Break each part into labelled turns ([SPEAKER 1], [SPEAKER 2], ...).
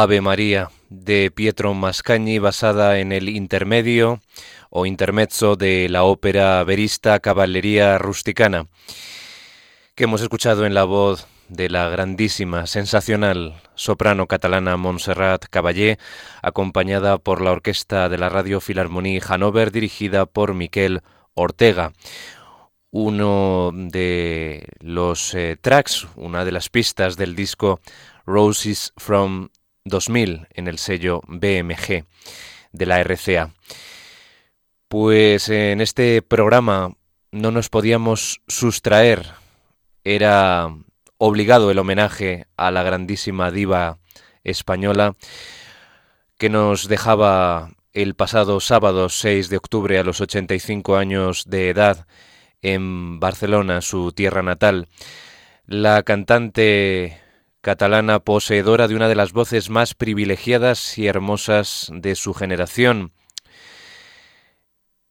[SPEAKER 1] Ave María de Pietro Mascagni basada en el intermedio o intermezzo de la ópera verista Caballería Rusticana que hemos escuchado en la voz de la grandísima, sensacional soprano catalana Montserrat Caballé, acompañada por la orquesta de la Radio Philharmonie Hannover dirigida por Miquel Ortega. Uno de los eh, tracks, una de las pistas del disco Roses from 2000 en el sello BMG de la RCA. Pues en este programa no nos podíamos sustraer, era obligado el homenaje a la grandísima diva española que nos dejaba el pasado sábado 6 de octubre a los 85 años de edad en Barcelona, su tierra natal. La cantante catalana poseedora de una de las voces más privilegiadas y hermosas de su generación.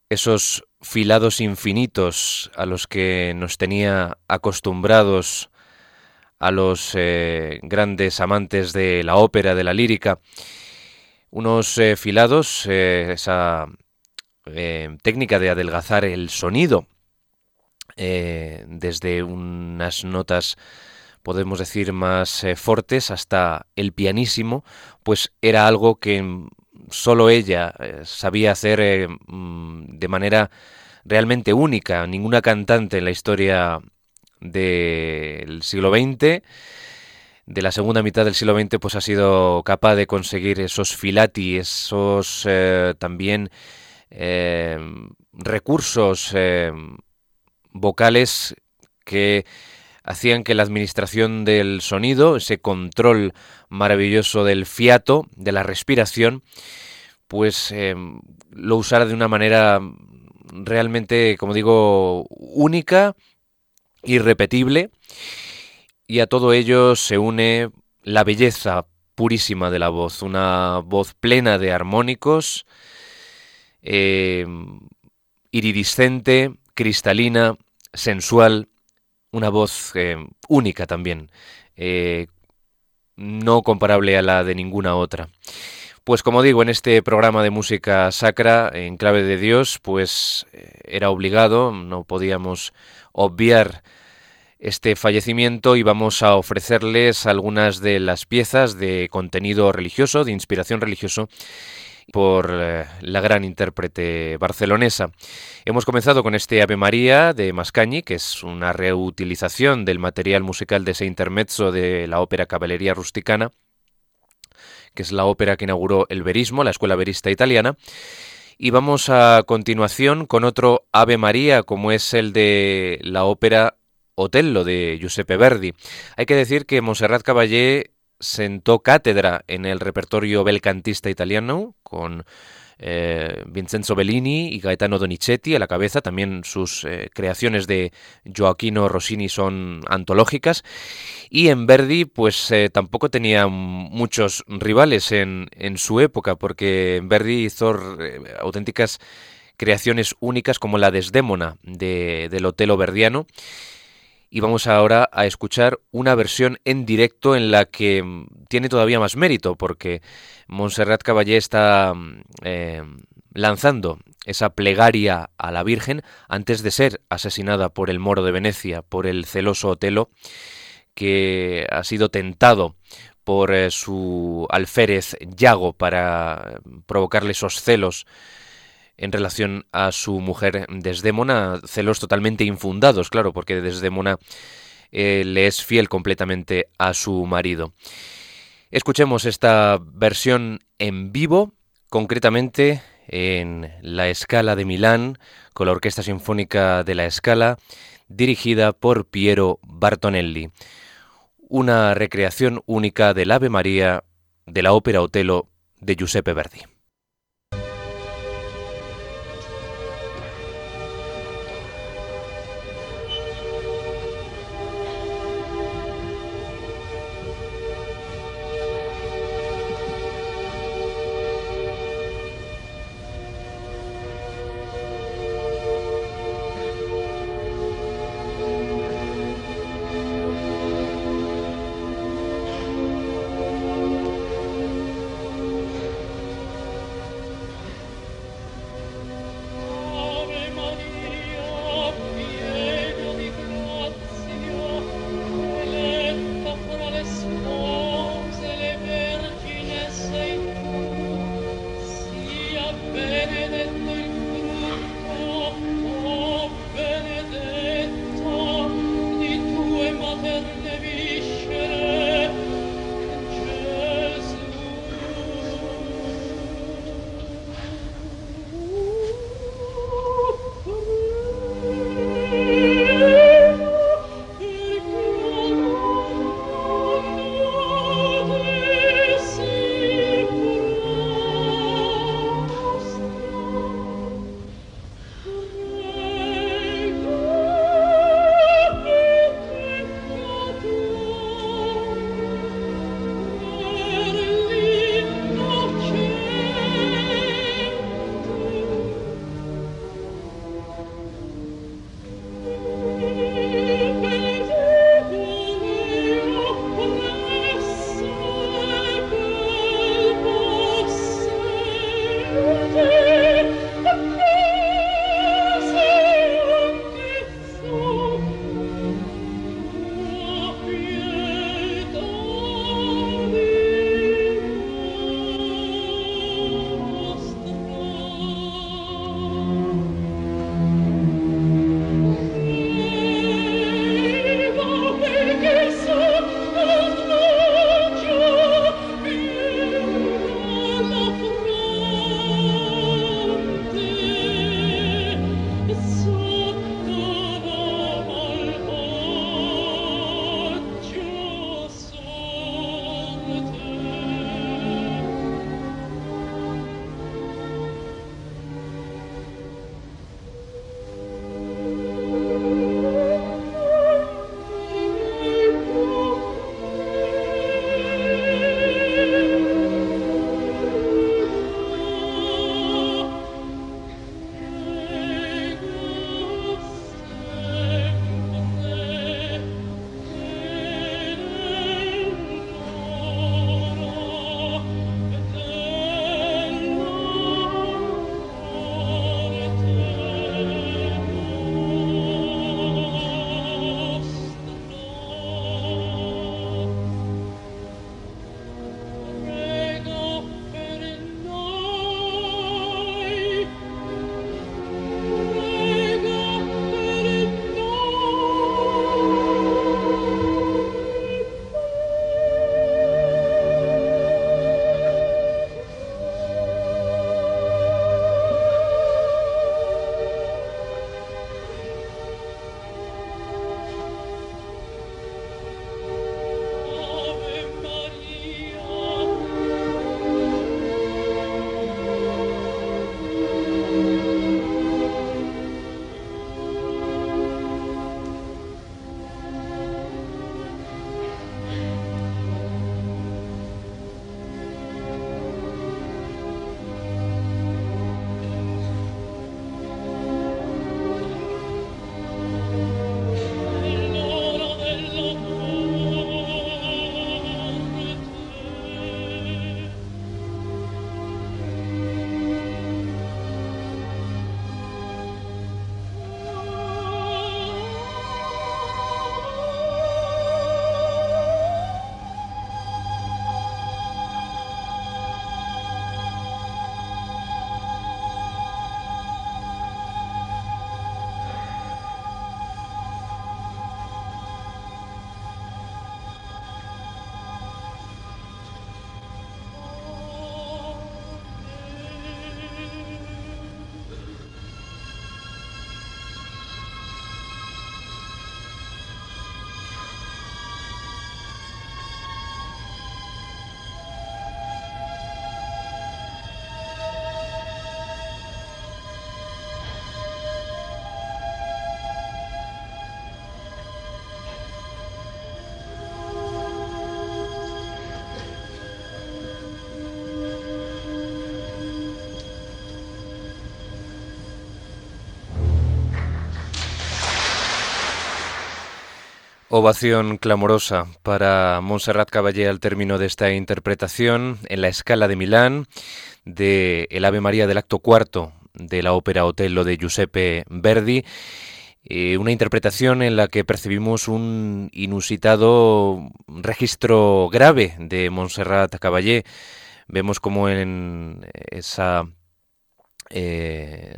[SPEAKER 1] esos filados infinitos a los que nos tenía acostumbrados a los eh, grandes amantes de la ópera, de la lírica, unos eh, filados, eh, esa técnica de adelgazar el sonido desde unas notas podemos decir más fuertes hasta el pianísimo, pues era algo que solo ella sabía hacer mm, de manera realmente única, ninguna cantante en la historia del siglo XX, de la segunda mitad del siglo XX, pues ha sido capaz de conseguir esos filati, esos eh, también eh, recursos eh, vocales que hacían que la administración del sonido, ese control maravilloso del fiato, de la respiración, pues lo usara de una manera realmente, como digo, única irrepetible y a todo ello se une la belleza purísima de la voz, una voz plena de armónicos, eh, iridiscente, cristalina, sensual, una voz eh, única también, eh, no comparable a la de ninguna otra. Pues como digo, en este programa de música sacra, en clave de Dios, pues era obligado, no podíamos obviar este fallecimiento y vamos a ofrecerles algunas de las piezas de contenido religioso, de inspiración religioso por eh, la gran intérprete barcelonesa. Hemos comenzado con este Ave María de Mascagni, que es una reutilización del material musical de ese intermezzo de la ópera Caballería Rusticana, que es la ópera que inauguró el verismo, la escuela verista italiana. Y vamos a continuación con otro Ave María, como es el de la ópera Otello de Giuseppe Verdi. Hay que decir que Monserrat Caballé sentó cátedra en el repertorio belcantista italiano con eh, Vincenzo Bellini y Gaetano Donizetti a la cabeza. También sus eh, creaciones de Gioacchino Rossini son antológicas. Y en Verdi, pues eh, tampoco tenía muchos rivales en, en, su época, porque Verdi hizo auténticas creaciones únicas como la Desdémona de, del Otelo verdiano y vamos ahora a escuchar una versión en directo en la que mm, tiene todavía más mérito porque Montserrat Caballé está mm, eh, lanzando esa plegaria a la Virgen antes de ser asesinada por el moro de Venecia, por el celoso Otelo, que ha sido tentado por eh, su alférez Yago para provocarle esos celos en relación a su mujer Desdémona, celos totalmente infundados, claro, porque Desdémona eh, le es fiel completamente a su marido. Escuchemos esta versión en vivo, concretamente en la Escala de Milán, con la Orquesta Sinfónica de la Escala, dirigida por Piero Bartonelli. Una recreación única del Ave María de la ópera Otelo de Giuseppe Verdi. Ovación clamorosa para Montserrat Caballé al término de esta interpretación en la escala de Milán de El Ave María del acto cuarto de la ópera Otello de Giuseppe Verdi. Eh, una interpretación en la que percibimos un inusitado registro grave de Montserrat Caballé. Vemos como en esa eh,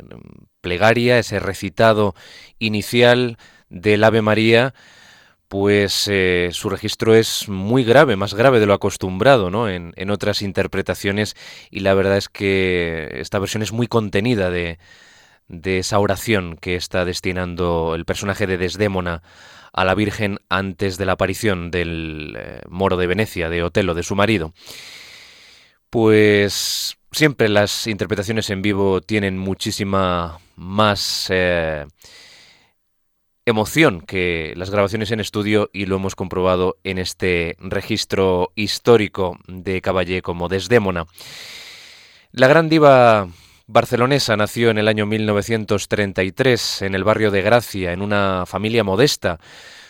[SPEAKER 1] plegaria, ese recitado inicial del Ave María, pues eh, su registro es muy grave, más grave de lo acostumbrado ¿no? en, otras interpretaciones y la verdad es que esta versión es muy contenida de, esa oración que está destinando el personaje de Desdémona a la Virgen antes de la aparición del eh, moro de Venecia, de Otelo, de su marido. Pues siempre las interpretaciones en vivo tienen muchísima más... Eh, emoción que las grabaciones en estudio y lo hemos comprobado en este registro histórico de Caballé como Desdémona. La gran diva barcelonesa nació en el año 1933 en el barrio de Gracia, en una familia modesta.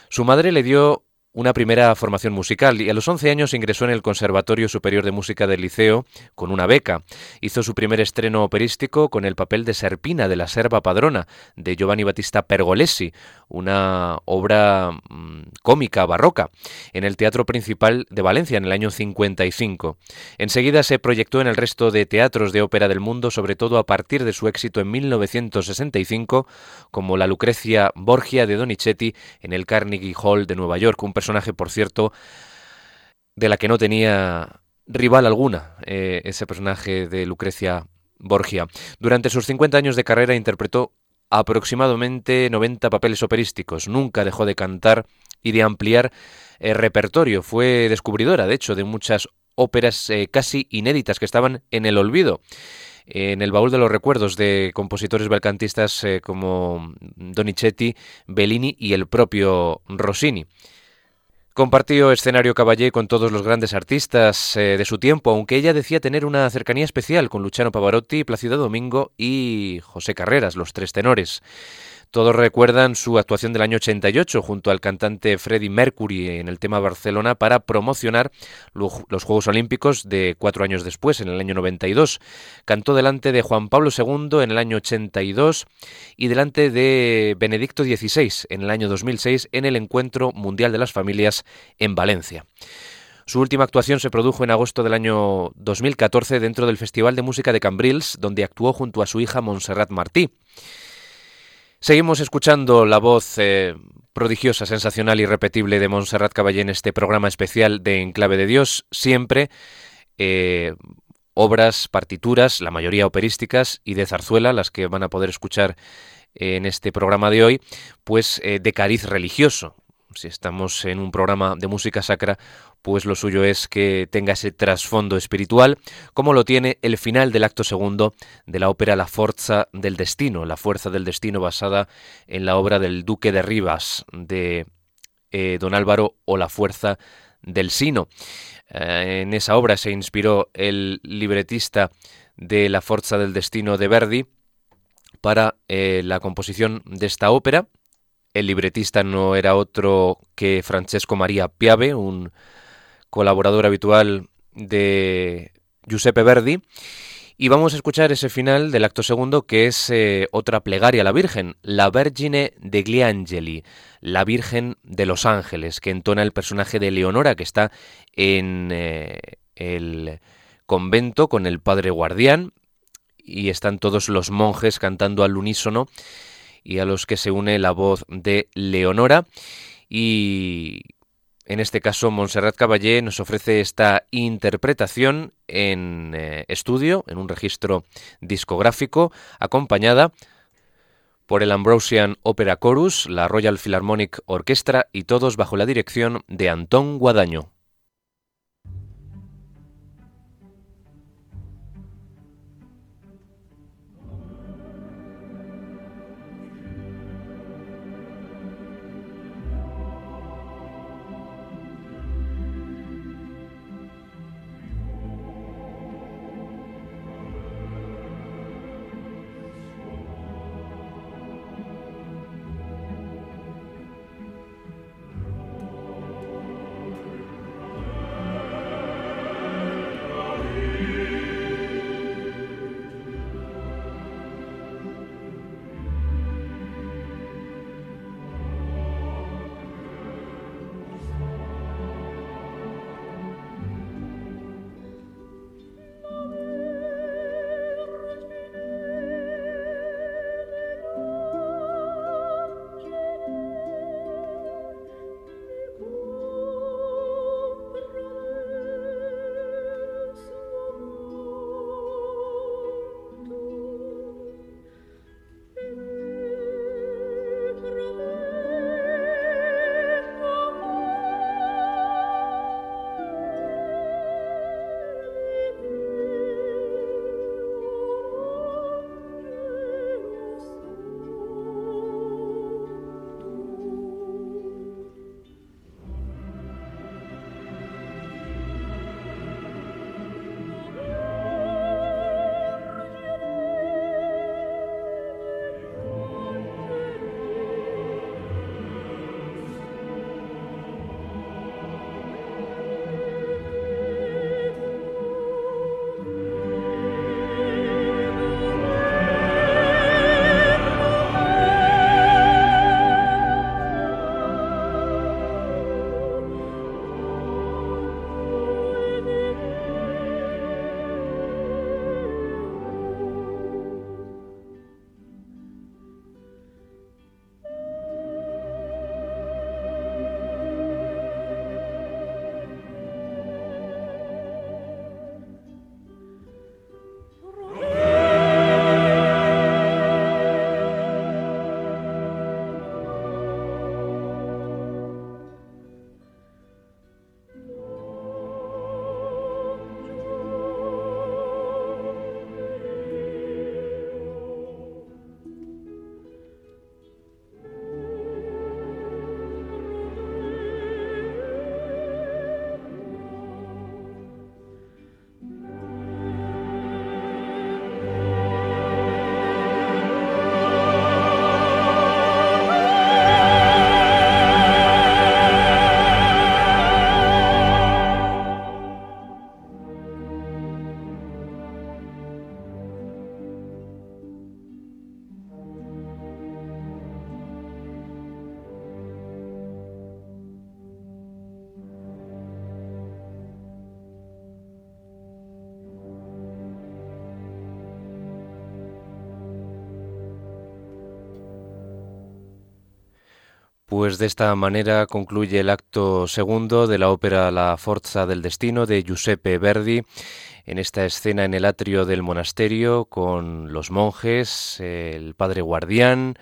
[SPEAKER 1] Su madre le dio una primera formación musical y a los 11 años ingresó en el Conservatorio Superior de Música del Liceo con una beca. Hizo su primer estreno operístico con el papel de Serpina de la Serva Padrona de Giovanni Battista Pergolesi, una obra mm, cómica barroca, en el Teatro Principal de Valencia en el año 55. Enseguida se proyectó en el resto de teatros de ópera del mundo, sobre todo a partir de su éxito en 1965 como la Lucrecia Borgia de Donizetti en el Carnegie Hall de Nueva York, personaje, por cierto, de la que no tenía rival alguna, eh, ese personaje de Lucrecia Borgia. Durante sus 50 años de carrera interpretó aproximadamente 90 papeles operísticos. Nunca dejó de cantar y de ampliar el repertorio. Fue descubridora, de hecho, de muchas óperas eh, casi inéditas que estaban en el olvido. En el baúl de los recuerdos de compositores belcantistas eh, como Donizetti, Bellini y el propio Rossini. Compartió escenario Caballé con todos los grandes artistas eh, de su tiempo, aunque ella decía tener una cercanía especial con Luciano Pavarotti, Plácido Domingo y José Carreras, los tres tenores. Todos recuerdan su actuación del año 88 junto al cantante Freddie Mercury en el tema Barcelona para promocionar los Juegos Olímpicos de cuatro años después, en el año 92. Cantó delante de Juan Pablo II en el año 82 y delante de Benedicto XVI en el año 2006 en el Encuentro Mundial de las Familias en Valencia. Su última actuación se produjo en agosto del año 2014 dentro del Festival de Música de Cambrils, donde actuó junto a su hija Montserrat Martí. Seguimos escuchando la voz eh, prodigiosa, sensacional y repetible de Montserrat Caballé en este programa especial de Enclave de Dios, siempre eh, obras, partituras, la mayoría operísticas y de zarzuela, las que van a poder escuchar en este programa de hoy, pues eh, de cariz religioso. Si estamos en un programa de música sacra, pues lo suyo es que tenga ese trasfondo espiritual, como lo tiene el final del acto segundo de la ópera La Forza del Destino, la fuerza del destino basada en la obra del Duque de Rivas de eh, Don Álvaro o La Fuerza del Sino. Eh, en esa obra se inspiró el libretista de La Forza del Destino de Verdi para eh, la composición de esta ópera. El libretista no era otro que Francesco María Piave, un colaborador habitual de Giuseppe Verdi. Y vamos a escuchar ese final del acto segundo que es eh, otra plegaria a la Virgen, la Vergine degli Angeli, la Virgen de los Ángeles, que entona el personaje de Leonora que está en eh, el convento con el padre guardián y están todos los monjes cantando al unísono y a los que se une la voz de Leonora y en este caso, Montserrat Caballé nos ofrece esta interpretación en eh, estudio, en un registro discográfico, acompañada por el Ambrosian Opera Chorus, la Royal Philharmonic Orchestra y todos bajo la dirección de Antón Guadaño.
[SPEAKER 2] Pues de esta manera concluye el acto segundo de la ópera La Forza del Destino de Giuseppe Verdi. En esta escena en el atrio del monasterio con los monjes, el padre guardián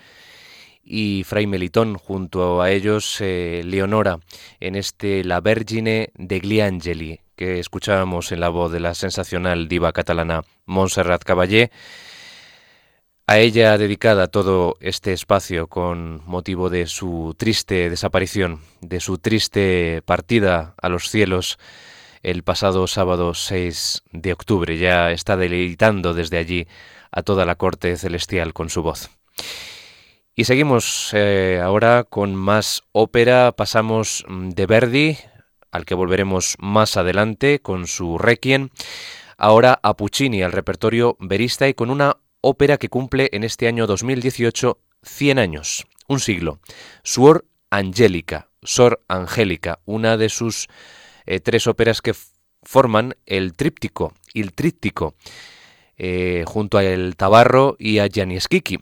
[SPEAKER 2] y Fray Melitón, junto a ellos eh, Leonora, en este La Vergine de Gliangeli, que escuchábamos en la voz de la sensacional diva catalana Montserrat Caballé, a ella dedicada todo este espacio con motivo de su triste desaparición, de su triste partida a los cielos el pasado sábado 6 de octubre. Ya está deleitando desde allí a toda la corte celestial con su voz. Y seguimos eh, ahora con más ópera. Pasamos mm, de Verdi, al que volveremos más adelante con su Requiem, ahora a Puccini, al repertorio verista y con una ópera que cumple en este año 2018 100 años, un siglo. Suor Angélica, Sor Angélica, una de sus eh, tres óperas que forman el tríptico, el tríptico, eh, junto a El Tabarro y a Skiki.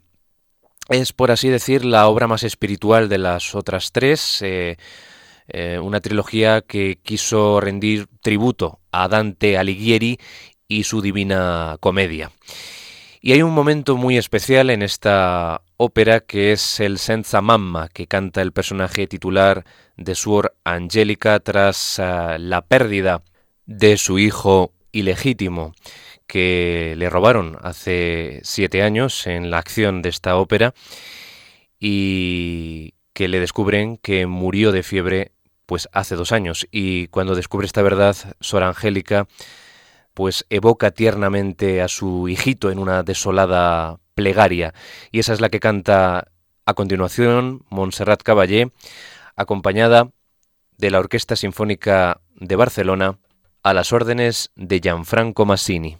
[SPEAKER 2] Es, por así decir, la obra más espiritual de las otras tres, eh, una trilogía que quiso rendir tributo a Dante Alighieri y su Divina Comedia. Y hay un momento muy especial en esta ópera que es el Senza Mamma, que canta el personaje titular de Suor Angélica tras ah, la pérdida de su hijo ilegítimo que le robaron hace siete años en la acción de esta ópera y que le descubren que murió de fiebre pues hace dos años. Y cuando descubre esta verdad Sor Angélica pues evoca tiernamente a su hijito en una desolada plegaria, y esa es la que canta a continuación Montserrat Caballé, acompañada de la Orquesta Sinfónica de Barcelona a las órdenes de Gianfranco Massini.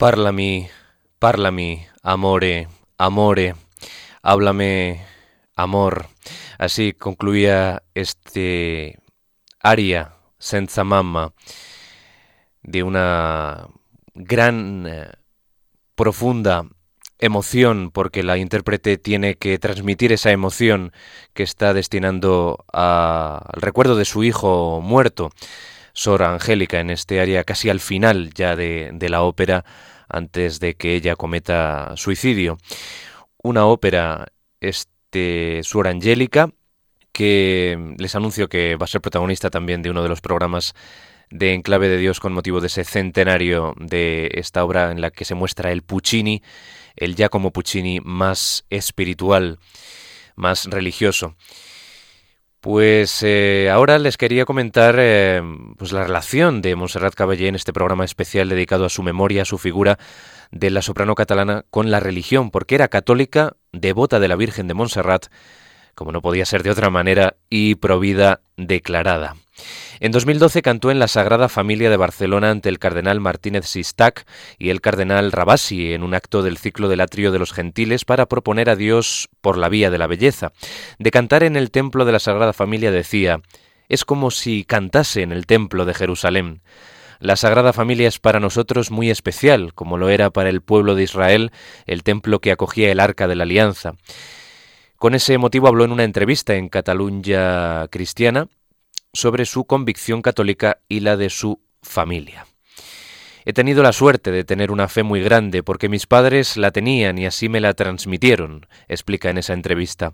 [SPEAKER 1] Parlami, parlami, amore, amore, háblame, amor. Así concluía este aria senza mamma de una gran, eh, profunda emoción, porque la intérprete tiene que transmitir esa emoción que está destinando al recuerdo de su hijo muerto, Sor Angélica, en este área casi al final ya de, de la ópera, antes de que ella cometa suicidio. Una ópera, este, Sor Angélica, que les anuncio que va a ser protagonista también de uno de los programas de Enclave de Dios con motivo de ese centenario de esta obra en la que se muestra el Puccini, el Giacomo Puccini más espiritual, más religioso. Pues eh, ahora les quería comentar eh, pues la relación de Montserrat Caballé en este programa especial dedicado a su memoria, a su figura de la soprano catalana con la religión, porque era católica, devota de la Virgen de Montserrat, como no podía ser de otra manera, y provida declarada. En 2012 cantó en la Sagrada Familia de Barcelona ante el cardenal Martínez Sistac y el cardenal Rabasi en un acto del ciclo del atrio de los gentiles para proponer a Dios por la vía de la belleza. De cantar en el templo de la Sagrada Familia decía, es como si cantase en el templo de Jerusalén. La Sagrada Familia es para nosotros muy especial, como lo era para el pueblo de Israel el templo que acogía el arca de la alianza. Con ese motivo habló en una entrevista en Cataluña Cristiana sobre su convicción católica y la de su familia. He tenido la suerte de tener una fe muy grande porque mis padres la tenían y así me la transmitieron, explica en esa entrevista.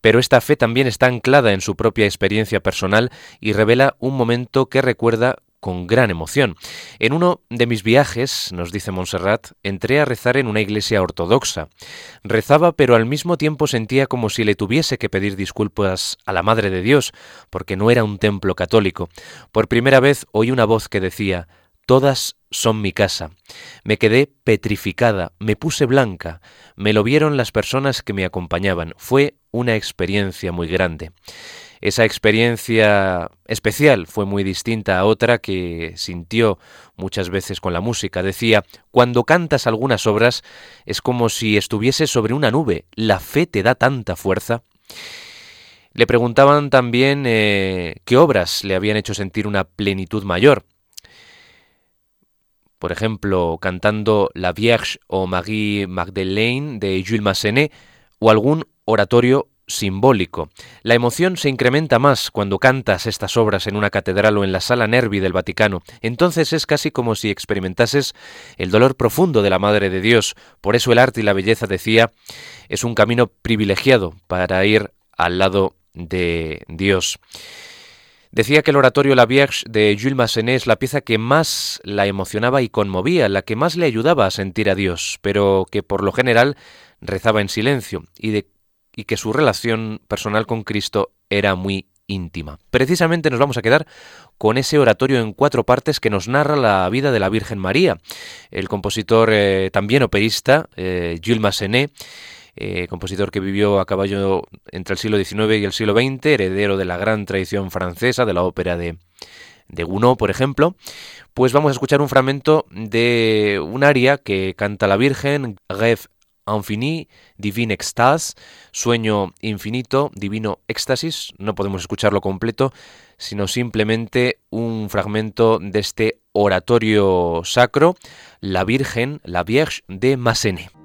[SPEAKER 1] Pero esta fe también está anclada en su propia experiencia personal y revela un momento que recuerda con gran emoción. En uno de mis viajes, nos dice Montserrat, entré a rezar en una iglesia ortodoxa. Rezaba, pero al mismo tiempo sentía como si le tuviese que pedir disculpas a la Madre de Dios, porque no era un templo católico. Por primera vez oí una voz que decía Todas son mi casa. Me quedé petrificada, me puse blanca, me lo vieron las personas que me acompañaban. Fue una experiencia muy grande. Esa experiencia especial fue muy distinta a otra que sintió muchas veces con la música. Decía, cuando cantas algunas obras es como si estuvieses sobre una nube, la fe te da tanta fuerza. Le preguntaban también eh, qué obras le habían hecho sentir una plenitud mayor. Por ejemplo, cantando La Vierge o Marie Magdeleine de Jules Massenet o algún oratorio simbólico. La emoción se incrementa más cuando cantas estas obras en una catedral o en la sala Nervi del Vaticano. Entonces es casi como si experimentases el dolor profundo de la Madre de Dios. Por eso el arte y la belleza, decía, es un camino privilegiado para ir al lado de Dios. Decía que el oratorio La Vierge de Jules Massenet es la pieza que más la emocionaba y conmovía, la que más le ayudaba a sentir a Dios, pero que por lo general rezaba en silencio y de y que su relación personal con Cristo era muy íntima. Precisamente nos vamos a quedar con ese oratorio en cuatro partes que nos narra la vida de la Virgen María. El compositor eh, también operista, eh, Jules Massenet, eh, compositor que vivió a caballo entre el siglo XIX y el siglo XX, heredero de la gran tradición francesa, de la ópera de, de Gounod, por ejemplo, pues vamos a escuchar un fragmento de un aria que canta la Virgen, Rêve infini, divine extase, sueño infinito, divino éxtasis. No podemos escucharlo completo, sino simplemente un fragmento de este oratorio sacro, la Virgen, la Vierge de Massenet.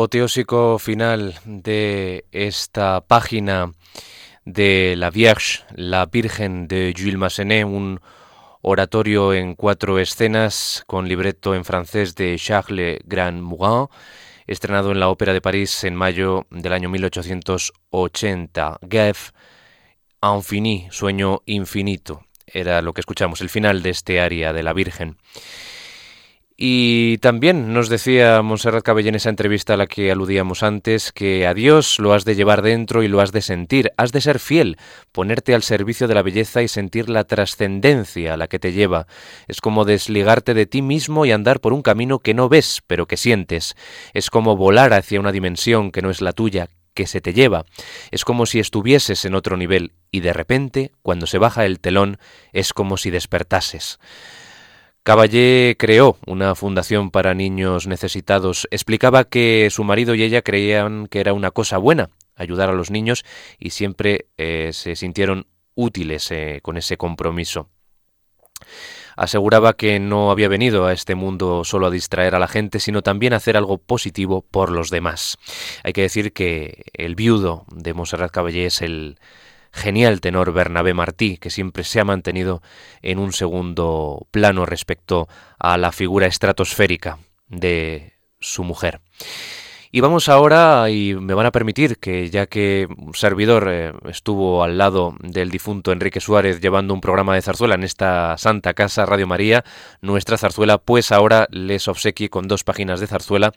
[SPEAKER 1] Apoteósico final de esta página de La Vierge, la Virgen de Jules Massenet, un oratorio en cuatro escenas con libreto en francés de Charles Grand Morin, estrenado en la Ópera de París en mayo del año 1880. Gef Infini, sueño infinito, era lo que escuchamos, el final de este aria de la Virgen. Y también nos decía Montserrat Cabellé en esa entrevista a la que aludíamos antes que a Dios lo has de llevar dentro y lo has de sentir, has de ser fiel, ponerte al servicio de la belleza y sentir la trascendencia a la que te lleva. Es como desligarte de ti mismo y andar por un camino que no ves, pero que sientes. Es como volar hacia una dimensión que no es la tuya, que se te lleva. Es como si estuvieses en otro nivel y de repente, cuando se baja el telón, es como si despertases. Caballé creó una fundación para niños necesitados. Explicaba que su marido y ella creían que era una cosa buena ayudar a los niños y siempre eh, se sintieron útiles eh, con ese compromiso. Aseguraba que no había venido a este mundo solo a distraer a la gente, sino también a hacer algo positivo por los demás. Hay que decir que el viudo de Monserrat Caballé es el genial tenor Bernabé Martí, que siempre se ha mantenido en un segundo plano respecto a la figura estratosférica de su mujer. Y vamos ahora, y me van a permitir que ya que un servidor eh, estuvo al lado del difunto Enrique Suárez llevando un programa de zarzuela en esta Santa Casa Radio María, nuestra zarzuela, pues ahora les obsequie con dos páginas de zarzuela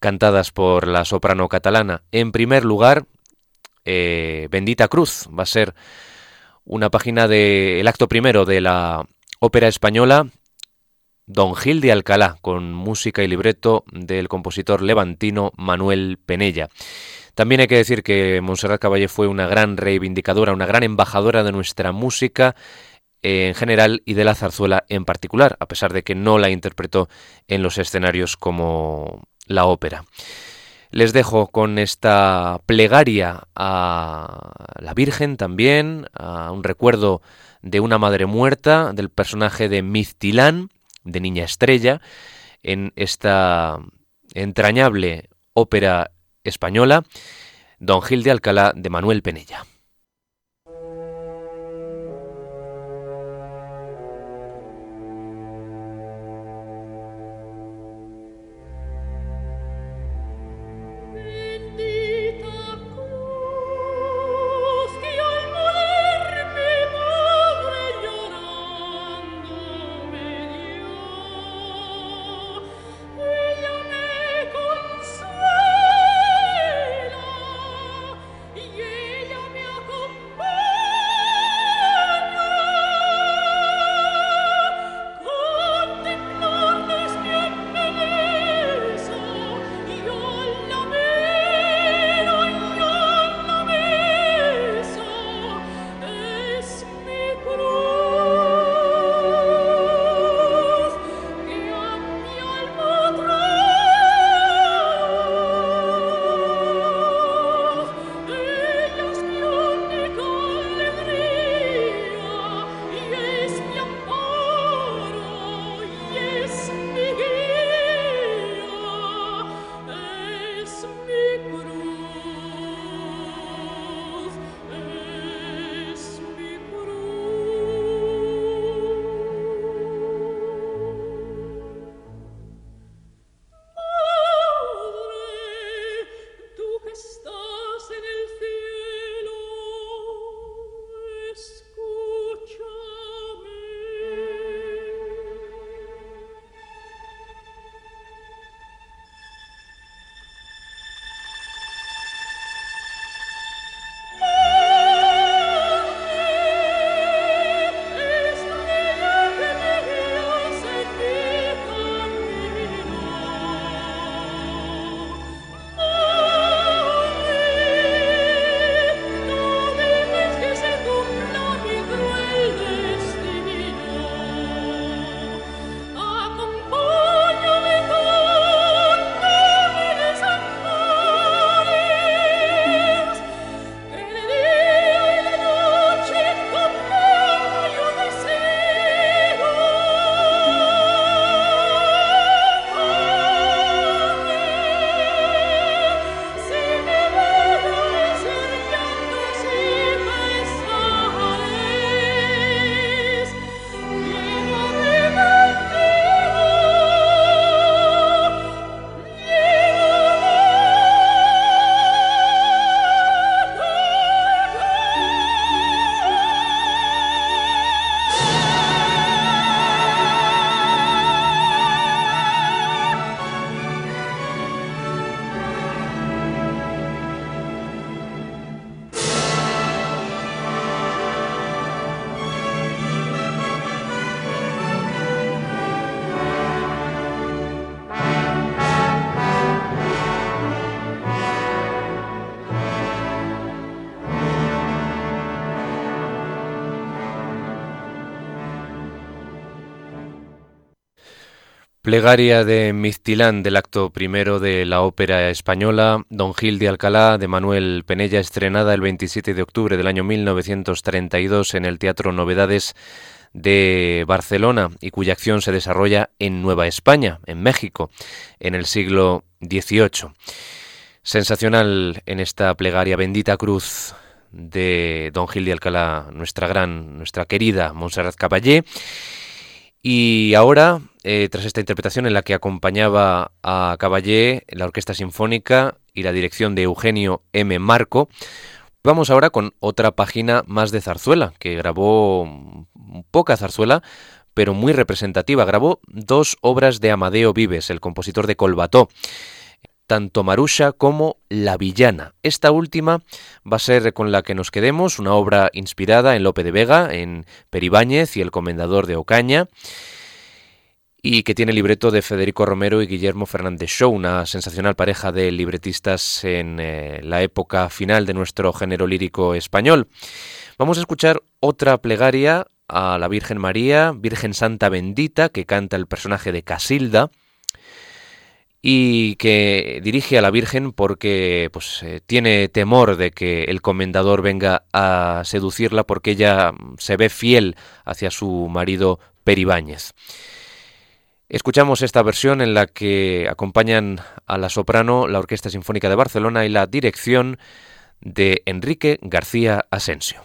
[SPEAKER 1] cantadas por la soprano catalana. En primer lugar, eh, Bendita Cruz. Va a ser una página del acto primero de la ópera española Don Gil de Alcalá, con música y libreto del compositor levantino Manuel Penella. También hay que decir que Montserrat Caballé fue una gran reivindicadora, una gran embajadora de nuestra música en general y de la zarzuela en particular, a pesar de que no la interpretó en los escenarios como la ópera. Les dejo con esta plegaria a la Virgen también, a un recuerdo de una madre muerta, del personaje de Miztilán, de Niña Estrella, en esta entrañable ópera española, Don Gil de Alcalá de Manuel Penella.
[SPEAKER 2] Plegaria de Miztilán del acto primero de la ópera española Don Gil de Alcalá de Manuel Penella, estrenada el 27 de octubre del año 1932 en el Teatro Novedades de Barcelona y cuya acción se desarrolla en Nueva España, en México, en el siglo XVIII. Sensacional en esta plegaria Bendita Cruz de Don Gil de Alcalá, nuestra gran, nuestra querida Montserrat Caballé. Y ahora eh, tras esta interpretación en la que acompañaba a Caballé, la Orquesta Sinfónica y la dirección de Eugenio M. Marco, vamos ahora con otra página más de zarzuela, que grabó poca zarzuela, pero muy representativa. Grabó dos obras de Amadeo Vives, el compositor de Colbató tanto Marusha como La Villana. Esta última va a ser con la que nos quedemos, una obra inspirada en Lope de Vega, en Peribáñez y el Comendador de Ocaña y que tiene libreto de Federico Romero y Guillermo Fernández Show, una sensacional pareja de libretistas en eh, la época final de nuestro género lírico español. Vamos a escuchar otra plegaria a la Virgen María, Virgen Santa Bendita, que canta el personaje de Casilda y que dirige a la Virgen porque pues, eh, tiene temor de que el comendador venga a seducirla porque ella se ve fiel hacia su marido Peribáñez. Escuchamos esta versión en la que acompañan a la soprano la Orquesta Sinfónica de Barcelona y la dirección de Enrique García Asensio.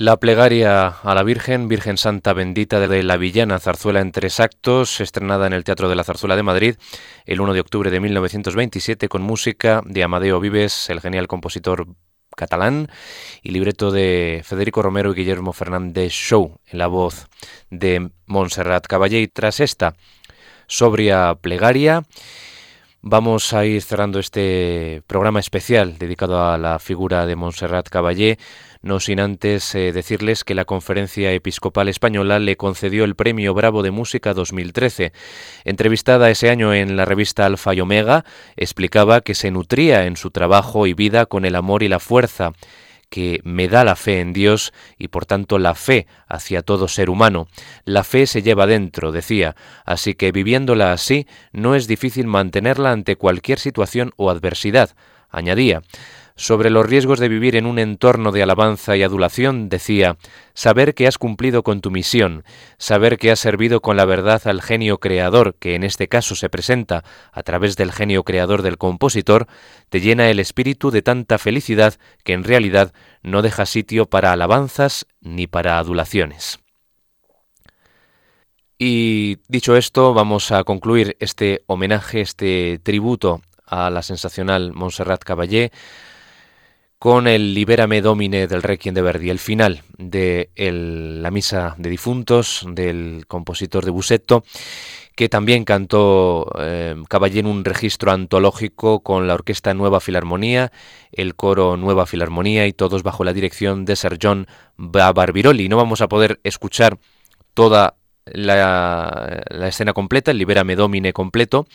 [SPEAKER 1] La plegaria a la Virgen, Virgen Santa Bendita de la Villana, zarzuela en tres actos, estrenada en el Teatro de la Zarzuela de Madrid el 1 de octubre de 1927 con música de Amadeo Vives, el genial compositor catalán, y libreto de Federico Romero y Guillermo Fernández Show, en la voz de Montserrat Caballé. Y tras esta sobria plegaria, Vamos a ir cerrando este programa especial dedicado a la figura de Montserrat Caballé, no sin antes eh, decirles que la Conferencia Episcopal Española le concedió el Premio Bravo de Música 2013. Entrevistada ese año en la revista Alfa y Omega, explicaba que se nutría en su trabajo y vida con el amor y la fuerza que me da la fe en Dios y por tanto la fe hacia todo ser humano. La fe se lleva dentro, decía, así que viviéndola así no es difícil mantenerla ante cualquier situación o adversidad. Añadía, sobre los riesgos de vivir en un entorno de alabanza y adulación, decía, saber que has cumplido con tu misión, saber que has servido con la verdad al genio creador, que en este caso se presenta a través del genio creador del compositor, te llena el espíritu de tanta felicidad que en realidad no deja sitio para alabanzas ni para adulaciones. Y dicho esto, vamos a concluir este homenaje, este tributo a la sensacional Montserrat Caballé, con el Libérame Domine del Requiem de Verdi, el final de la misa de difuntos del compositor de Busetto, que también cantó eh, Caballé en un registro antológico con la Orquesta Nueva Filarmonía, el coro Nueva Filarmonía y todos bajo la dirección de Ser John Barbiroli. No vamos a poder escuchar toda la, la escena completa, el Libérame Domine completo,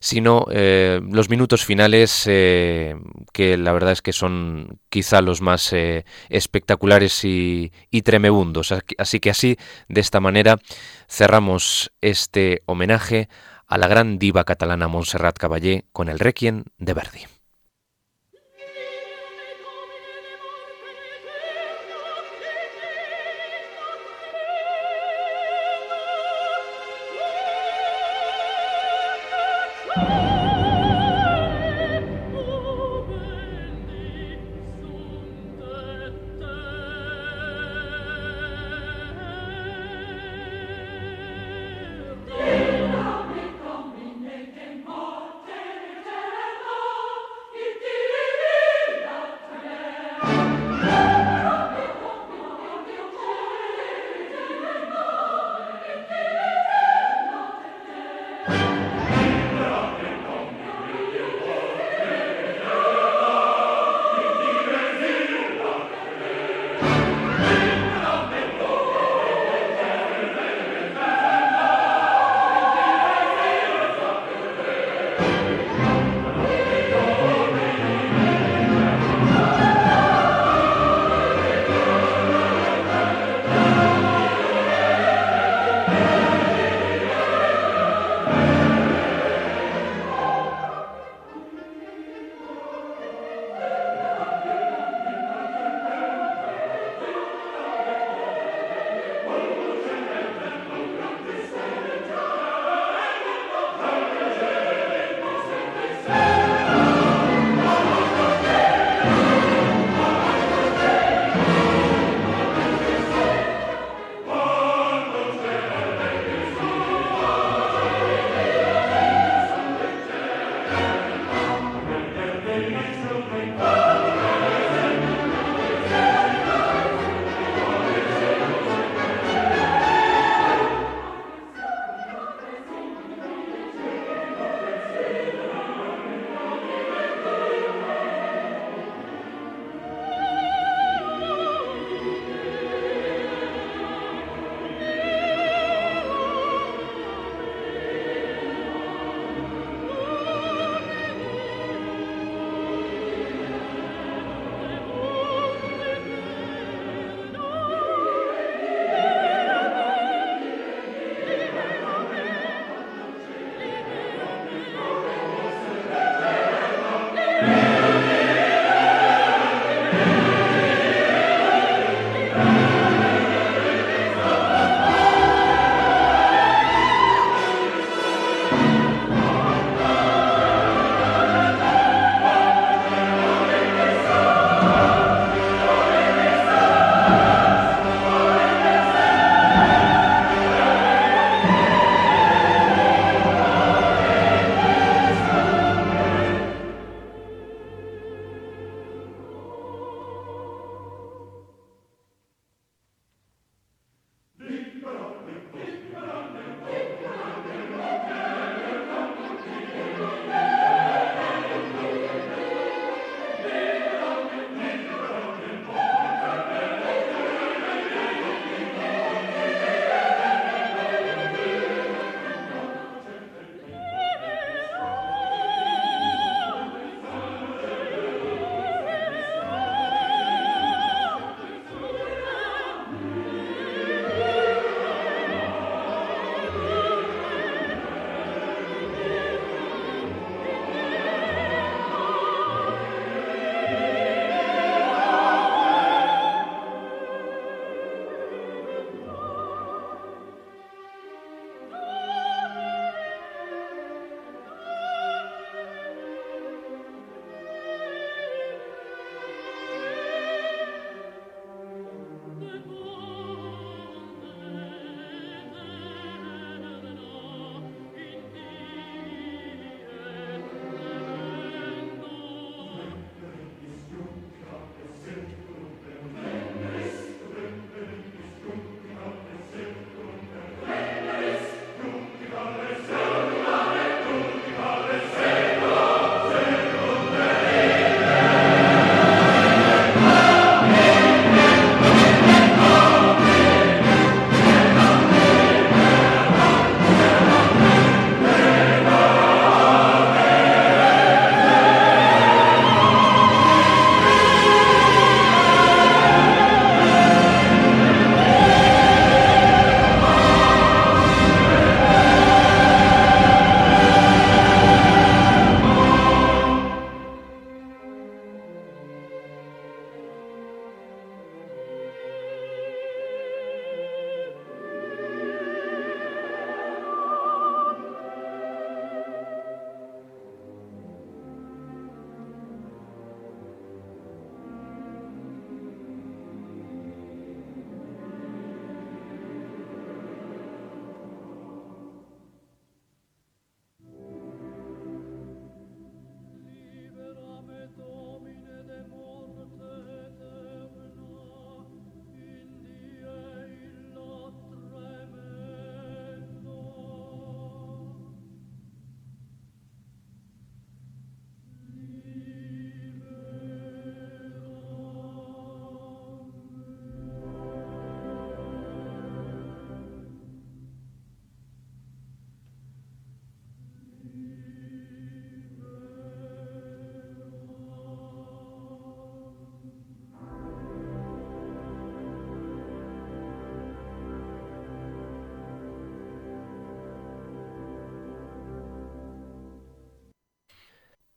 [SPEAKER 1] sino eh, los minutos finales eh, que la verdad es que son quizá los más eh, espectaculares y, y, tremebundos. Así que así, de esta manera, cerramos este homenaje a la gran diva catalana Montserrat Caballé con el Requiem de Verdi.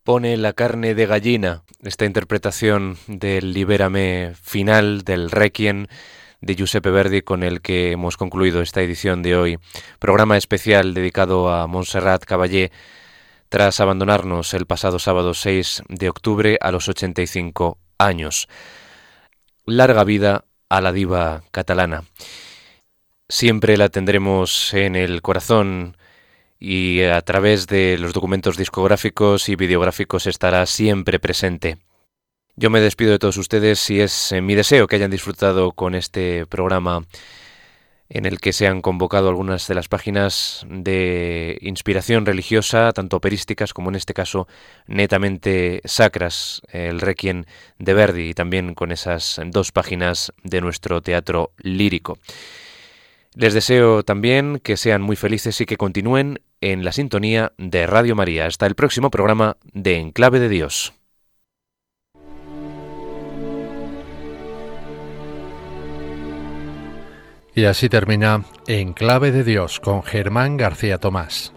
[SPEAKER 1] Pone la carne de gallina, esta interpretación del Libérame final del Requiem de Giuseppe Verdi con el que hemos concluido esta edición de hoy, programa especial dedicado a Montserrat Caballé tras abandonarnos el pasado sábado 6 de octubre a los 85 años. Larga vida a la diva catalana. Siempre la tendremos en el corazón y a través de los documentos discográficos y videográficos estará siempre presente. Yo me despido de todos ustedes y es eh, mi deseo que hayan disfrutado con este programa en el que se han convocado algunas de las páginas de inspiración religiosa, tanto operísticas como en este caso netamente sacras, el Requiem de Verdi y también con esas dos páginas de nuestro teatro lírico. Les deseo también que sean muy felices y que continúen en la sintonía de Radio María. Hasta el próximo programa de Enclave de Dios.
[SPEAKER 2] Y así termina En Clave de Dios con Germán García Tomás.